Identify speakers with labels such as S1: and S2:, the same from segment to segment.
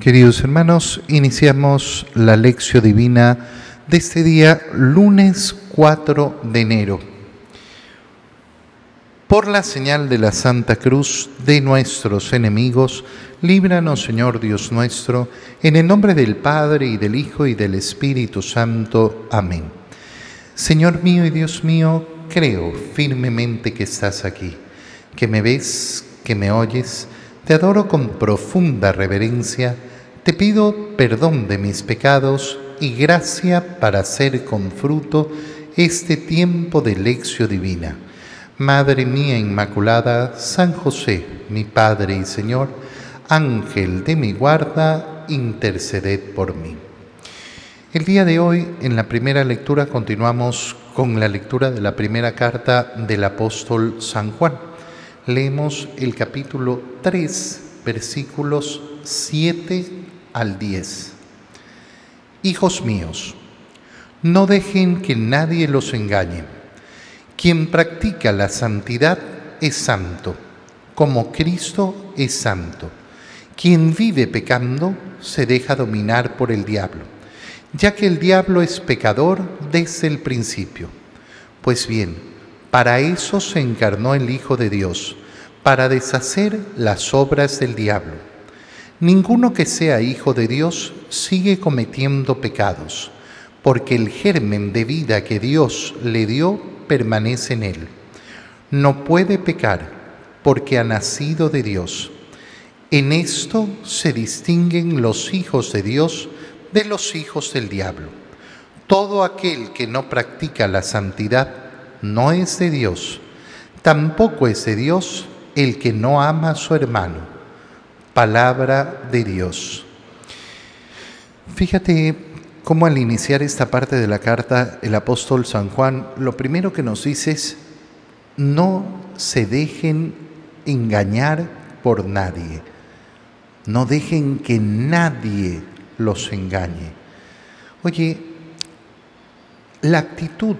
S1: Queridos hermanos, iniciamos la lección divina de este día, lunes 4 de enero. Por la señal de la Santa Cruz de nuestros enemigos, líbranos, Señor Dios nuestro, en el nombre del Padre y del Hijo y del Espíritu Santo. Amén. Señor mío y Dios mío, creo firmemente que estás aquí, que me ves, que me oyes te adoro con profunda reverencia, te pido perdón de mis pecados y gracia para hacer con fruto este tiempo de lección divina. Madre mía Inmaculada, San José, mi Padre y Señor, Ángel de mi guarda, interceded por mí. El día de hoy, en la primera lectura, continuamos con la lectura de la primera carta del apóstol San Juan leemos el capítulo 3, versículos 7 al 10. Hijos míos, no dejen que nadie los engañe. Quien practica la santidad es santo, como Cristo es santo. Quien vive pecando se deja dominar por el diablo, ya que el diablo es pecador desde el principio. Pues bien, para eso se encarnó el Hijo de Dios, para deshacer las obras del diablo. Ninguno que sea hijo de Dios sigue cometiendo pecados, porque el germen de vida que Dios le dio permanece en él. No puede pecar, porque ha nacido de Dios. En esto se distinguen los hijos de Dios de los hijos del diablo. Todo aquel que no practica la santidad no es de Dios. Tampoco es de Dios el que no ama a su hermano. Palabra de Dios. Fíjate cómo al iniciar esta parte de la carta el apóstol San Juan, lo primero que nos dice es, no se dejen engañar por nadie. No dejen que nadie los engañe. Oye, la actitud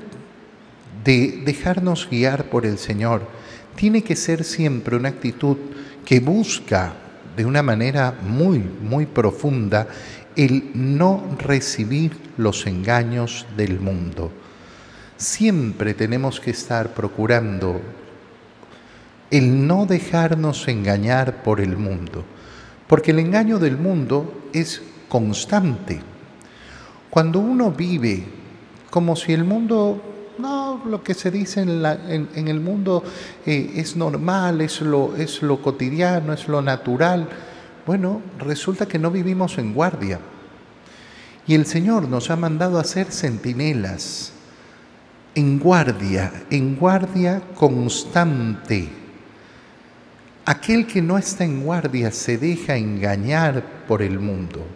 S1: de dejarnos guiar por el Señor tiene que ser siempre una actitud que busca de una manera muy, muy profunda el no recibir los engaños del mundo. Siempre tenemos que estar procurando el no dejarnos engañar por el mundo, porque el engaño del mundo es constante. Cuando uno vive como si el mundo no, lo que se dice en, el mundo eh, es normal, es lo, es lo cotidiano, es lo natural. Bueno, resulta que no vivimos en guardia. Y el Señor nos ha mandado a ser centinelas, en guardia, en guardia constante. Aquel que no está en guardia se deja engañar por el mundo.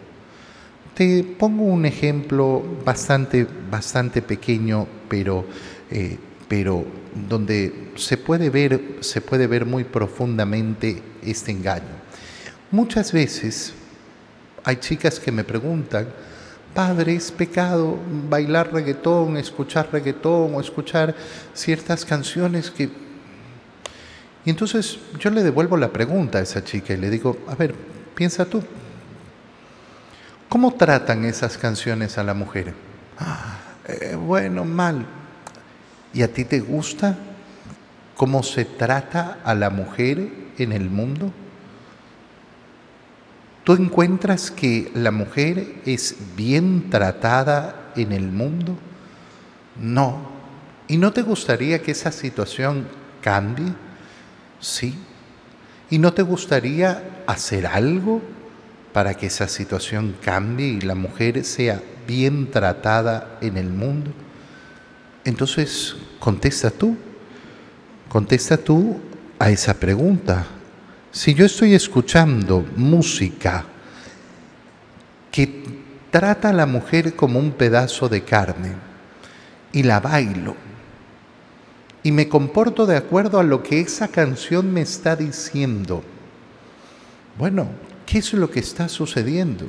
S1: Te pongo un ejemplo bastante, bastante pequeño, pero, eh, pero donde se puede, ver, se puede ver muy profundamente este engaño. Muchas veces hay chicas que me preguntan, Padre, ¿es pecado bailar reggaetón, escuchar reggaetón o escuchar ciertas canciones que... Y entonces yo le devuelvo la pregunta a esa chica y le digo, a ver, piensa tú, ¿Cómo tratan esas canciones a la mujer? Ah, eh, bueno, mal. ¿Y a ti te gusta cómo se trata a la mujer en el mundo? ¿Tú encuentras que la mujer es bien tratada en el mundo? No. ¿Y no te gustaría que esa situación cambie? Sí. ¿Y no te gustaría hacer algo para que esa situación cambie y la mujer sea bien tratada en el mundo? Entonces, contesta tú, contesta tú a esa pregunta. Si yo estoy escuchando música que trata a la mujer como un pedazo de carne y la bailo y me comporto de acuerdo a lo que esa canción me está diciendo, bueno, ¿Qué es lo que está sucediendo?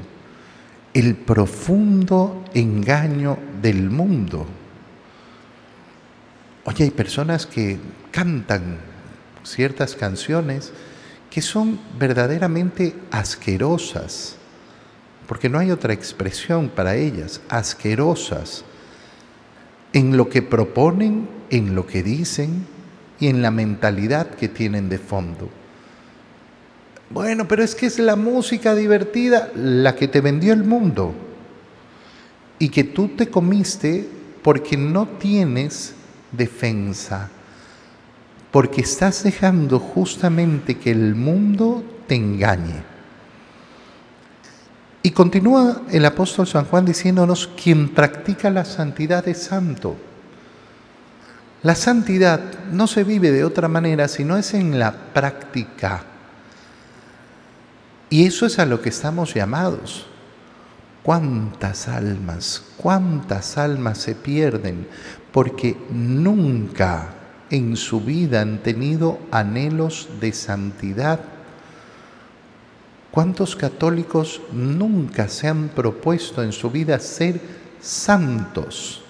S1: El profundo engaño del mundo. Oye, hay personas que cantan ciertas canciones que son verdaderamente asquerosas. porque no hay otra expresión para ellas, asquerosas, en lo que proponen, en lo que dicen y en la mentalidad que tienen de fondo. Bueno, pero es que es la música divertida la que te vendió el mundo y que tú te comiste porque no tienes defensa, porque estás dejando justamente que el mundo te engañe. Y continúa el apóstol San Juan diciéndonos, quien practica la santidad es santo. La santidad no se vive de otra manera sino es en la práctica. Y eso es a lo que estamos llamados. ¿Cuántas almas, cuántas almas se pierden porque nunca en su vida han tenido anhelos de santidad? ¿Cuántos católicos nunca se han propuesto en su vida ser santos?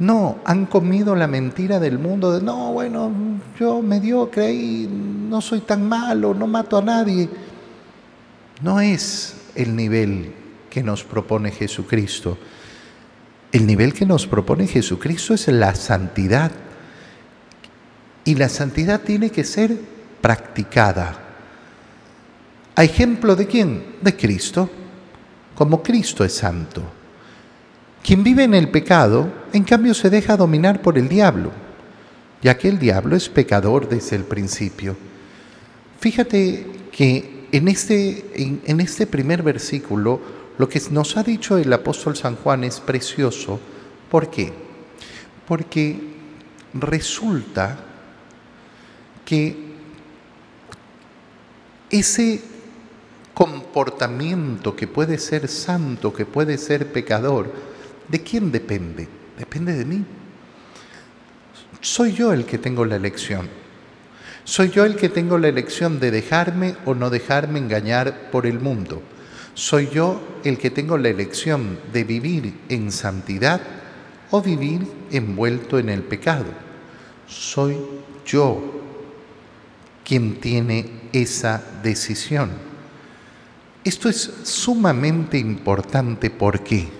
S1: No, han comido la mentira del mundo de, no, bueno, yo mediocre y no soy tan malo, no mato a nadie. No es el nivel que nos propone Jesucristo. El nivel que nos propone Jesucristo es la santidad. Y la santidad tiene que ser practicada. ¿A ejemplo de quién? De Cristo. Como Cristo es santo. Quien vive en el pecado, en cambio, se deja dominar por el diablo, ya que el diablo es pecador desde el principio. Fíjate que en este, en, este primer versículo, lo que nos ha dicho el apóstol San Juan es precioso. ¿Por qué? Porque resulta que ese comportamiento que puede ser santo, que puede ser pecador, ¿De quién depende? Depende de mí. Soy yo el que tengo la elección. Soy yo el que tengo la elección de dejarme o no dejarme engañar por el mundo. Soy yo el que tengo la elección de vivir en santidad o vivir envuelto en el pecado. Soy yo quien tiene esa decisión. Esto es sumamente importante. ¿Por qué?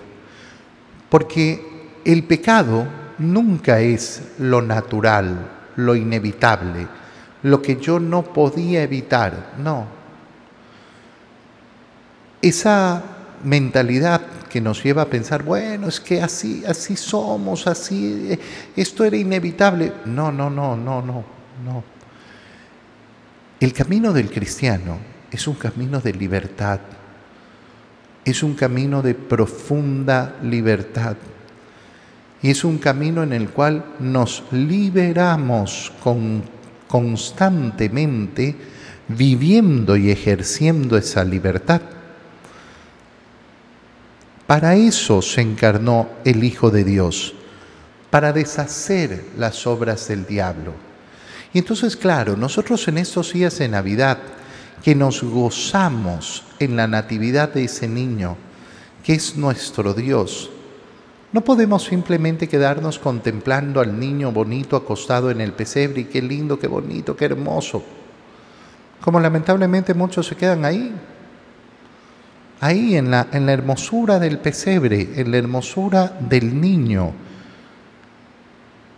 S1: Porque el pecado nunca es lo natural, lo inevitable, lo que yo no podía evitar, no. Esa mentalidad que nos lleva a pensar, bueno, es que así, así somos, así, eh, esto era inevitable. No, no, no, no, no, no. El camino del cristiano es un camino de libertad, es un camino de profunda libertad. Y es un camino en el cual nos liberamos constantemente viviendo y ejerciendo esa libertad. Para eso se encarnó el Hijo de Dios, para deshacer las obras del diablo. Y entonces, claro, nosotros en estos días de Navidad, que nos gozamos en la natividad de ese niño, que es nuestro Dios. No podemos simplemente quedarnos contemplando al niño bonito acostado en el pesebre y qué lindo, qué bonito, qué hermoso. Como lamentablemente muchos se quedan ahí, ahí en la, en la hermosura del pesebre, en la hermosura del niño,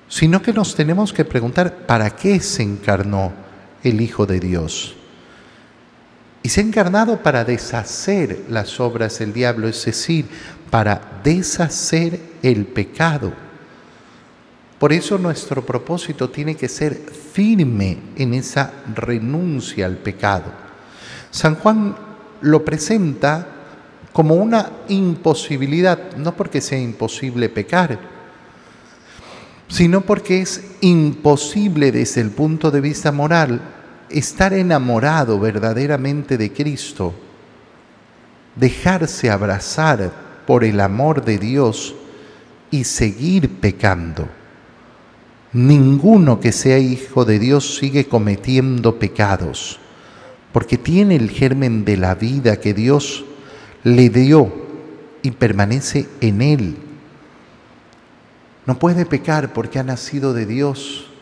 S1: sino que nos tenemos que preguntar, ¿para qué se encarnó el Hijo de Dios? Y se ha encarnado para deshacer las obras del diablo, es decir, para deshacer el pecado. Por eso nuestro propósito tiene que ser firme en esa renuncia al pecado. San Juan lo presenta como una imposibilidad, no porque sea imposible pecar, sino porque es imposible desde el punto de vista moral estar enamorado verdaderamente de Cristo, dejarse abrazar por el amor de Dios y seguir pecando. Ninguno que sea hijo de Dios sigue cometiendo pecados, porque tiene el germen de la vida que Dios le dio y permanece en él. No puede pecar porque ha nacido de Dios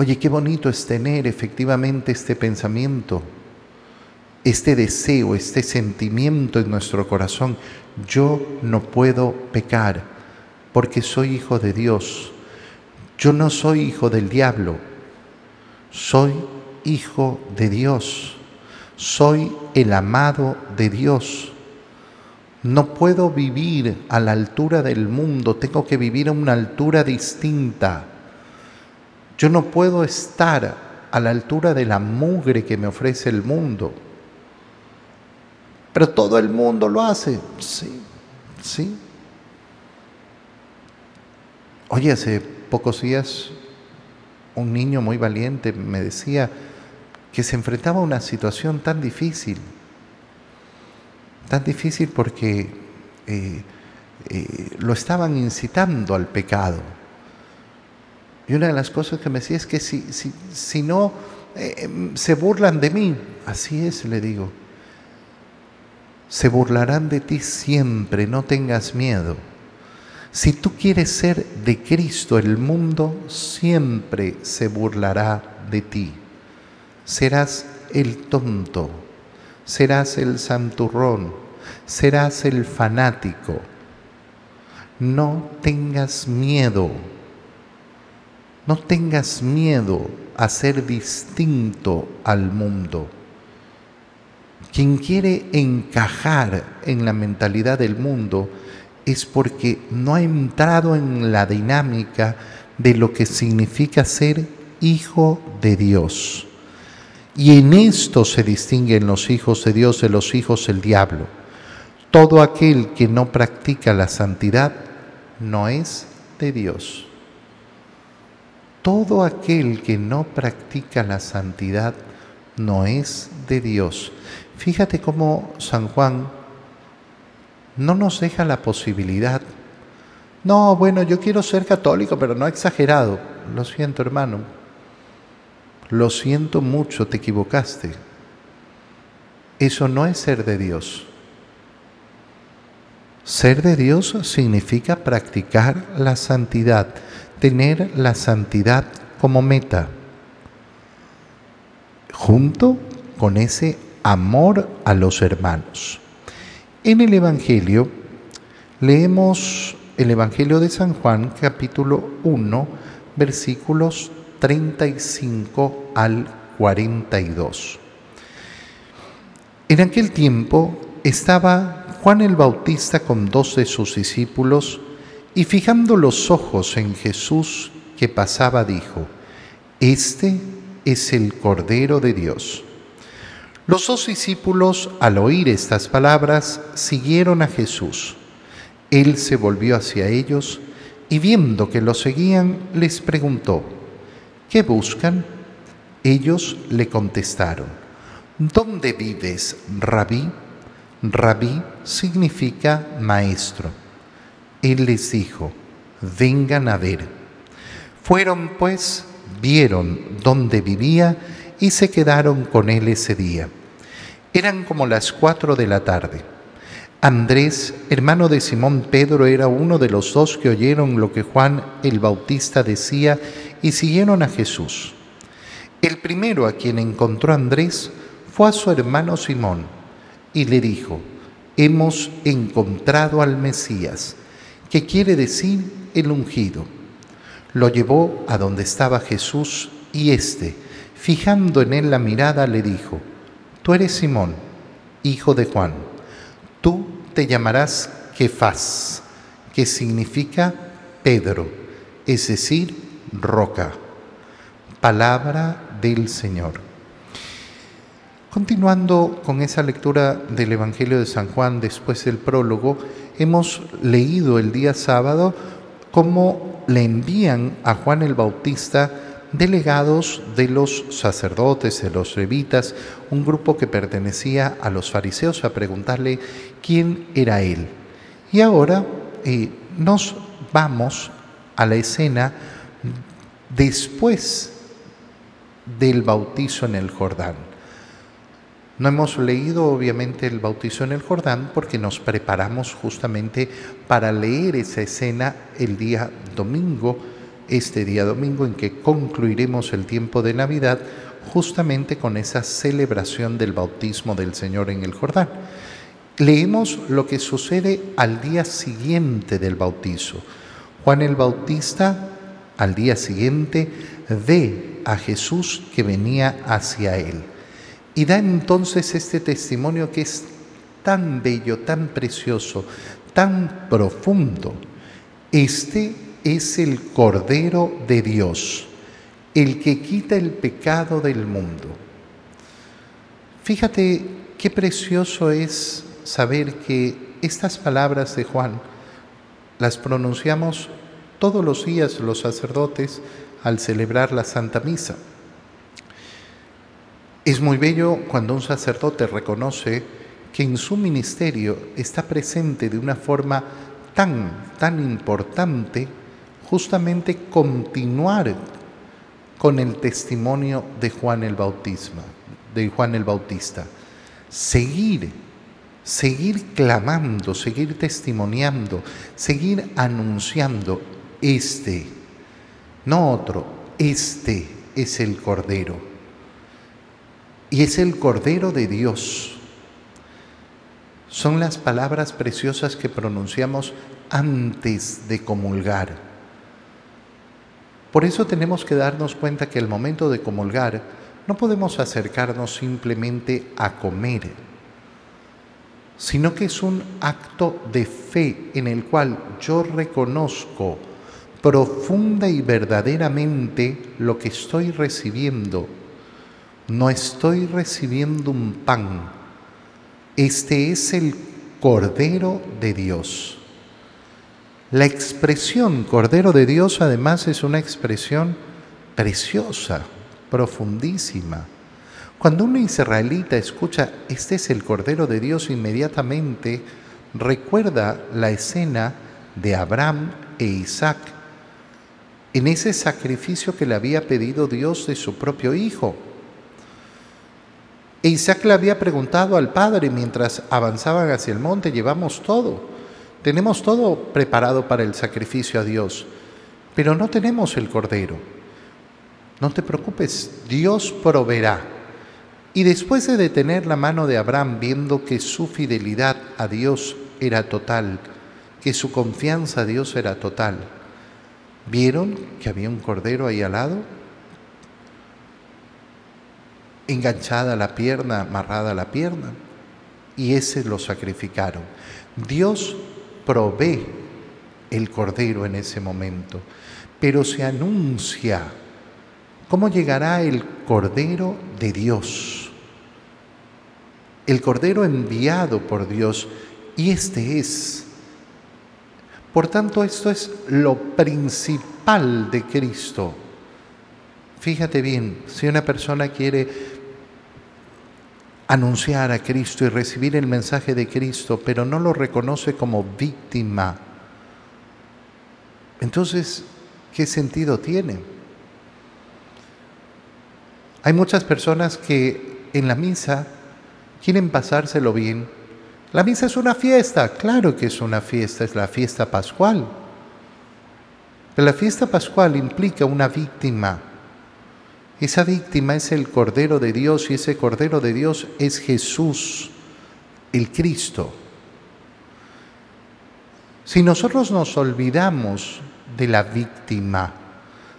S1: Oye, qué bonito es tener efectivamente este pensamiento. este deseo, este sentimiento en nuestro corazón. Yo no puedo pecar porque soy hijo de Dios. Yo no soy hijo del diablo, soy hijo de Dios. Soy el amado de Dios. No puedo vivir a la altura del mundo, tengo que vivir a una altura distinta. Yo no puedo estar a la altura de la mugre que me ofrece el mundo. Pero todo el mundo lo hace. Sí, sí. Oye, hace pocos días un niño muy valiente me decía que se enfrentaba a una situación tan difícil tan difícil porque eh, eh, lo estaban incitando al pecado. Y una de las cosas que me decía es que si, si, no eh, em, se burlan de mí, así es, le digo, se burlarán de ti siempre, no tengas miedo. Si tú quieres ser de Cristo, el mundo siempre se burlará de ti. Serás el tonto, serás el santurrón, serás el fanático. No tengas miedo, no tengas miedo a ser distinto al mundo. Quien quiere encajar en la mentalidad del mundo es porque no ha entrado en la dinámica de lo que significa ser hijo de Dios. Y en esto se distinguen los hijos de Dios de los hijos del diablo. Todo aquel que no practica la santidad no es de Dios. Todo aquel que no practica la santidad no es de Dios. Fíjate cómo San Juan no nos deja la posibilidad. No, bueno, yo quiero ser católico, pero no exagerado. Lo siento, hermano lo siento mucho, te equivocaste. Eso no es ser de Dios. Ser de Dios significa practicar la santidad, tener la santidad como meta, junto con ese amor a los hermanos. En el Evangelio leemos el Evangelio de San Juan capítulo 1 versículos 35 al 42. En aquel tiempo estaba Juan el Bautista con dos de sus discípulos y fijando los ojos en Jesús que pasaba dijo, Este es el Cordero de Dios. Los dos discípulos, al oír estas palabras, siguieron a Jesús. Él se volvió hacia ellos y viendo que lo seguían, les preguntó, ¿Qué buscan? Ellos le contestaron, ¿dónde vives, rabí? Rabí significa maestro. Él les dijo, vengan a ver. Fueron pues, vieron dónde vivía y se quedaron con él ese día. Eran como las cuatro de la tarde. Andrés, hermano de Simón Pedro, era uno de los dos que oyeron lo que Juan el Bautista decía y siguieron a Jesús. El primero a quien encontró Andrés fue a su hermano Simón y le dijo, hemos encontrado al Mesías, que quiere decir el ungido. Lo llevó a donde estaba Jesús y éste, fijando en él la mirada, le dijo, tú eres Simón, hijo de Juan, tú te llamarás Kefas, que significa Pedro, es decir, roca. Palabra del Señor. Continuando con esa lectura del Evangelio de San Juan después del prólogo, hemos leído el día sábado cómo le envían a Juan el Bautista delegados de los sacerdotes, de los levitas, un grupo que pertenecía a los fariseos, a preguntarle quién era él. Y ahora eh, nos vamos a la escena después del bautizo en el Jordán. No hemos leído obviamente el bautizo en el Jordán porque nos preparamos justamente para leer esa escena el día domingo, este día domingo en que concluiremos el tiempo de Navidad justamente con esa celebración del bautismo del Señor en el Jordán. Leemos lo que sucede al día siguiente del bautizo. Juan el Bautista al día siguiente ve a Jesús que venía hacia él y da entonces este testimonio que es tan bello, tan precioso, tan profundo. Este es el Cordero de Dios, el que quita el pecado del mundo. Fíjate qué precioso es saber que estas palabras de Juan las pronunciamos todos los días los sacerdotes al celebrar la Santa Misa. Es muy bello cuando un sacerdote reconoce que en su ministerio está presente de una forma tan, tan importante justamente continuar con el testimonio de Juan el de Juan el Bautista. Seguir, seguir clamando, seguir testimoniando, seguir anunciando este, no otro, este es el Cordero. Y es el Cordero de Dios. Son las palabras preciosas que pronunciamos antes de comulgar. Por eso tenemos que darnos cuenta que el momento de comulgar no podemos acercarnos simplemente a comer, sino que es un acto de fe en el cual yo reconozco profunda y verdaderamente lo que estoy recibiendo. No estoy recibiendo un pan. Este es el Cordero de Dios. La expresión Cordero de Dios además es una expresión preciosa, profundísima. Cuando un israelita escucha, este es el Cordero de Dios, inmediatamente recuerda la escena de Abraham e Isaac en ese sacrificio que le había pedido Dios de su propio hijo. Isaac le había preguntado al padre mientras avanzaban hacia el monte, llevamos todo, tenemos todo preparado para el sacrificio a Dios, pero no tenemos el cordero. No te preocupes, Dios proveerá. Y después de detener la mano de Abraham, viendo que su fidelidad a Dios era total, que su confianza a Dios era total, ¿Vieron que había un cordero ahí al lado? Enganchada la pierna, amarrada la pierna. Y ese lo sacrificaron. Dios provee el cordero en ese momento, pero se anuncia cómo llegará el cordero de Dios. El cordero enviado por Dios. Y este es por tanto, esto es lo principal de Cristo. Fíjate bien, si una persona quiere anunciar a Cristo y recibir el mensaje de Cristo, pero no lo reconoce como víctima, entonces, ¿qué sentido tiene? Hay muchas personas que en la misa quieren pasárselo bien, la misa es una fiesta, claro que es una fiesta, es la fiesta pascual. Pero la fiesta pascual implica una víctima. Esa víctima es el Cordero de Dios y ese Cordero de Dios es Jesús, el Cristo. Si nosotros nos olvidamos de la víctima,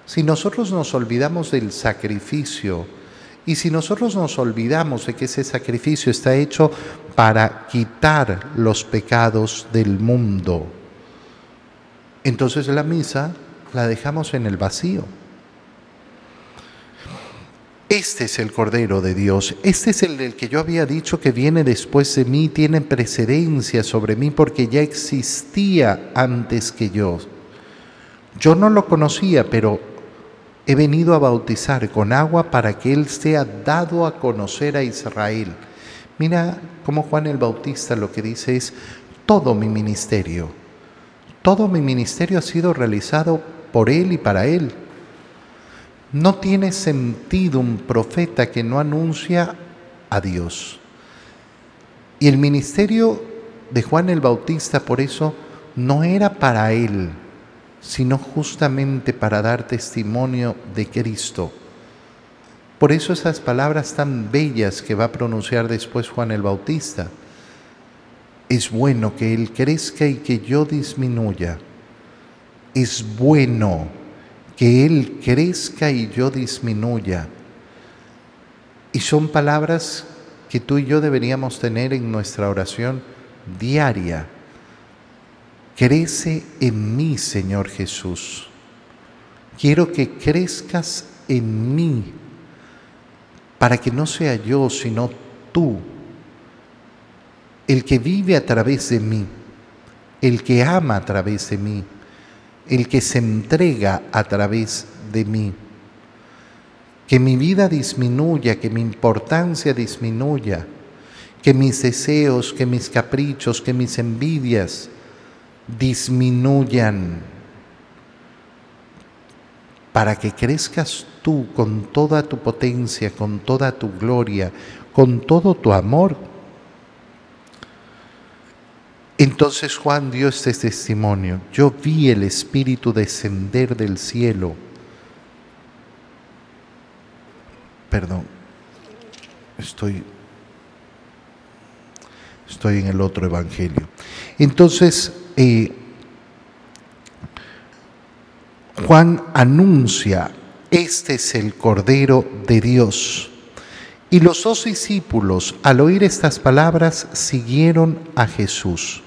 S1: si nosotros nos olvidamos del sacrificio, y si nosotros nos olvidamos de que ese sacrificio está hecho para quitar los pecados del mundo, entonces la misa la dejamos en el vacío. Este es el Cordero de Dios, este es el del que yo había dicho que viene después de mí, tiene precedencia sobre mí porque ya existía antes que yo. Yo no lo conocía, pero he venido a bautizar con agua para que Él sea dado a conocer a Israel. Mira cómo Juan el Bautista lo que dice es, todo mi ministerio, todo mi ministerio ha sido realizado por Él y para Él. No tiene sentido un profeta que no anuncia a Dios. Y el ministerio de Juan el Bautista por eso no era para Él, sino justamente para dar testimonio de Cristo. Por eso esas palabras tan bellas que va a pronunciar después Juan el Bautista. Es bueno que Él crezca y que yo disminuya. Es bueno que Él crezca y yo disminuya. Y son palabras que tú y yo deberíamos tener en nuestra oración diaria. Crece en mí, Señor Jesús. Quiero que crezcas en mí para que no sea yo, sino tú, el que vive a través de mí, el que ama a través de mí, el que se entrega a través de mí. Que mi vida disminuya, que mi importancia disminuya, que mis deseos, que mis caprichos, que mis envidias disminuyan para que crezcas tú con toda tu potencia, con toda tu gloria, con todo tu amor. Entonces Juan dio este testimonio. Yo vi el Espíritu descender del cielo. Perdón, estoy, estoy en el otro Evangelio. Entonces, eh, Juan anuncia, este es el Cordero de Dios. Y los dos discípulos, al oír estas palabras, siguieron a Jesús.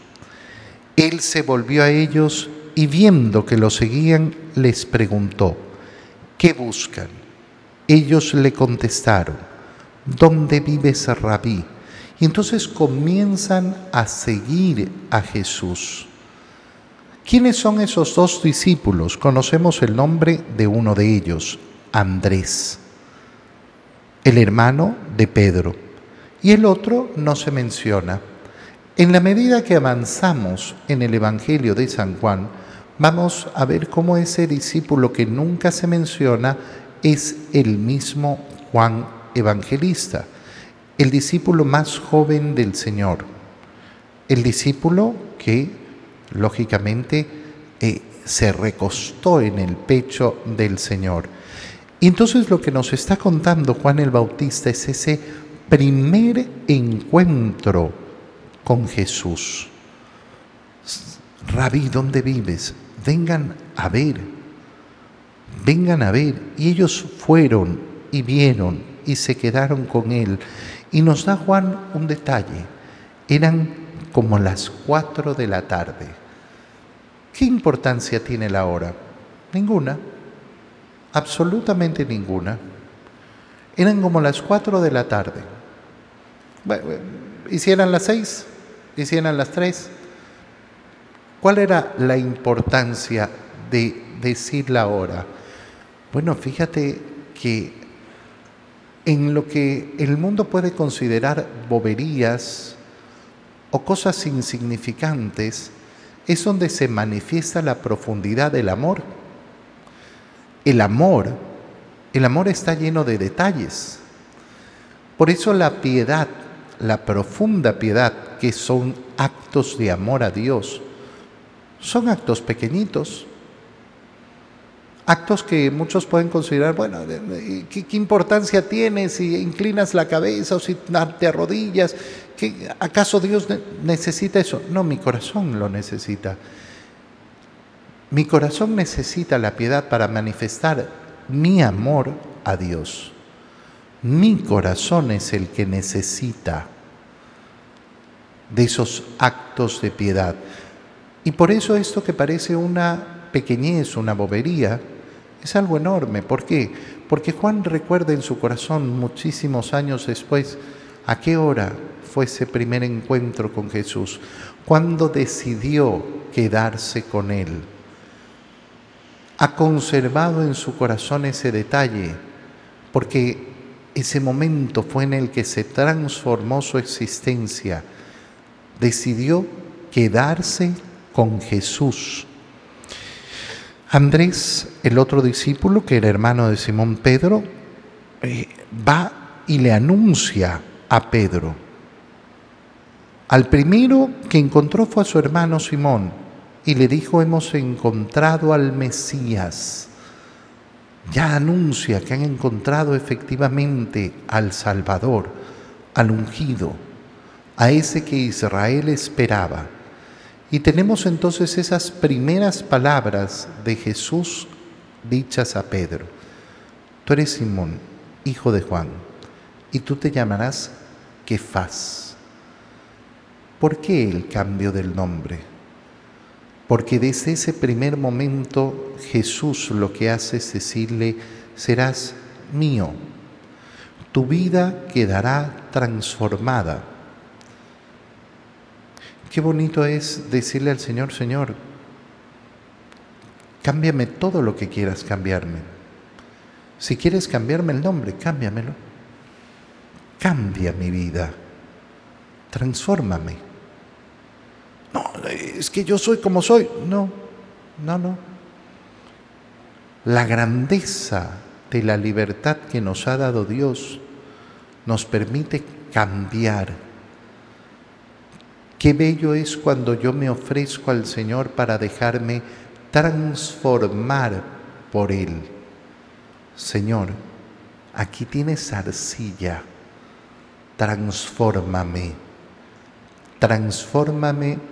S1: Él se volvió a ellos y viendo que lo seguían, les preguntó, ¿qué buscan? Ellos le contestaron, ¿dónde vives, rabí? Y entonces comienzan a seguir a Jesús. ¿Quiénes son esos dos discípulos? Conocemos el nombre de uno de ellos, Andrés, el hermano de Pedro, y el otro no se menciona. En la medida que avanzamos en el Evangelio de San Juan, vamos a ver cómo ese discípulo que nunca se menciona es el mismo Juan Evangelista, el discípulo más joven del Señor, el discípulo que lógicamente, eh, se recostó en el pecho del Señor. Y entonces lo que nos está contando Juan el Bautista es ese primer encuentro con Jesús. Rabí, ¿dónde vives? Vengan a ver, vengan a ver. Y ellos fueron y vieron y se quedaron con él. Y nos da Juan un detalle. Eran como las cuatro de la tarde. ¿Qué importancia tiene la hora? Ninguna, absolutamente ninguna. Eran como las cuatro de la tarde. Bueno, hicieran las seis, hicieran las tres. ¿Cuál era la importancia de decir la hora? Bueno, fíjate que en lo que el mundo puede considerar boberías o cosas insignificantes, es donde se manifiesta la profundidad del amor. El amor, el amor está lleno de detalles. Por eso la piedad, la profunda piedad, que son actos de amor a Dios, son actos pequeñitos, actos que muchos pueden considerar, bueno, ¿qué, importancia tiene si inclinas la cabeza o si te arrodillas? ¿Acaso Dios necesita eso? No, mi corazón lo necesita. Mi corazón necesita la piedad para manifestar mi amor a Dios. Mi corazón es el que necesita de esos actos de piedad. Y por eso esto que parece una pequeñez, una bobería, es algo enorme. ¿Por qué? Porque Juan recuerda en su corazón muchísimos años después a qué hora fue ese primer encuentro con Jesús, cuando decidió quedarse con Él. Ha conservado en su corazón ese detalle, porque ese momento fue en el que se transformó su existencia. Decidió quedarse con Jesús Andrés, el otro discípulo, que era hermano de Simón Pedro, eh, va y le anuncia a Pedro. Al primero que encontró fue a su hermano Simón y le dijo, hemos encontrado al Mesías. Ya anuncia que han encontrado efectivamente al Salvador, al ungido, a ese que Israel esperaba. Y tenemos entonces esas primeras palabras de Jesús dichas a Pedro. Tú eres Simón, hijo de Juan, y tú te llamarás Kefas. ¿Por qué el cambio del nombre? Porque desde ese primer momento Jesús lo que hace es decirle, serás mío, tu vida quedará transformada. Qué bonito es decirle al Señor, Señor, cámbiame todo lo que quieras cambiarme. Si quieres cambiarme el nombre, cámbiamelo. Cambia mi vida. Transfórmame. No, es que yo soy como soy. No, no, no. La grandeza de la libertad que nos ha dado Dios nos permite cambiar. Qué bello es cuando yo me ofrezco al Señor para dejarme transformar por Él. Señor, aquí tienes arcilla, transfórmame, transfórmame